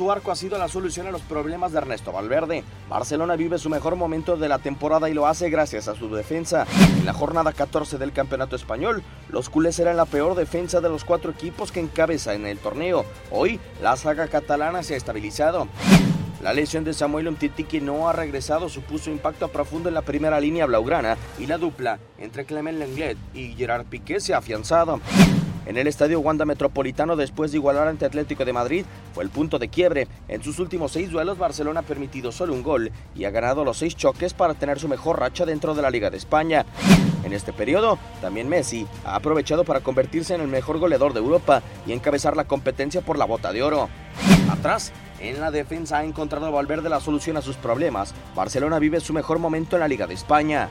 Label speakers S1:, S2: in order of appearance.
S1: Su arco ha sido la solución a los problemas de Ernesto Valverde. Barcelona vive su mejor momento de la temporada y lo hace gracias a su defensa. En la jornada 14 del Campeonato Español, los culés eran la peor defensa de los cuatro equipos que encabeza en el torneo. Hoy, la saga catalana se ha estabilizado. La lesión de Samuel Umtiti que no ha regresado supuso impacto profundo en la primera línea blaugrana y la dupla entre Clement Lenglet y Gerard Piqué se ha afianzado. En el estadio Wanda Metropolitano, después de igualar ante Atlético de Madrid, fue el punto de quiebre. En sus últimos seis duelos, Barcelona ha permitido solo un gol y ha ganado los seis choques para tener su mejor racha dentro de la Liga de España. En este periodo, también Messi ha aprovechado para convertirse en el mejor goleador de Europa y encabezar la competencia por la bota de oro. Atrás, en la defensa ha encontrado Valverde la solución a sus problemas. Barcelona vive su mejor momento en la Liga de España.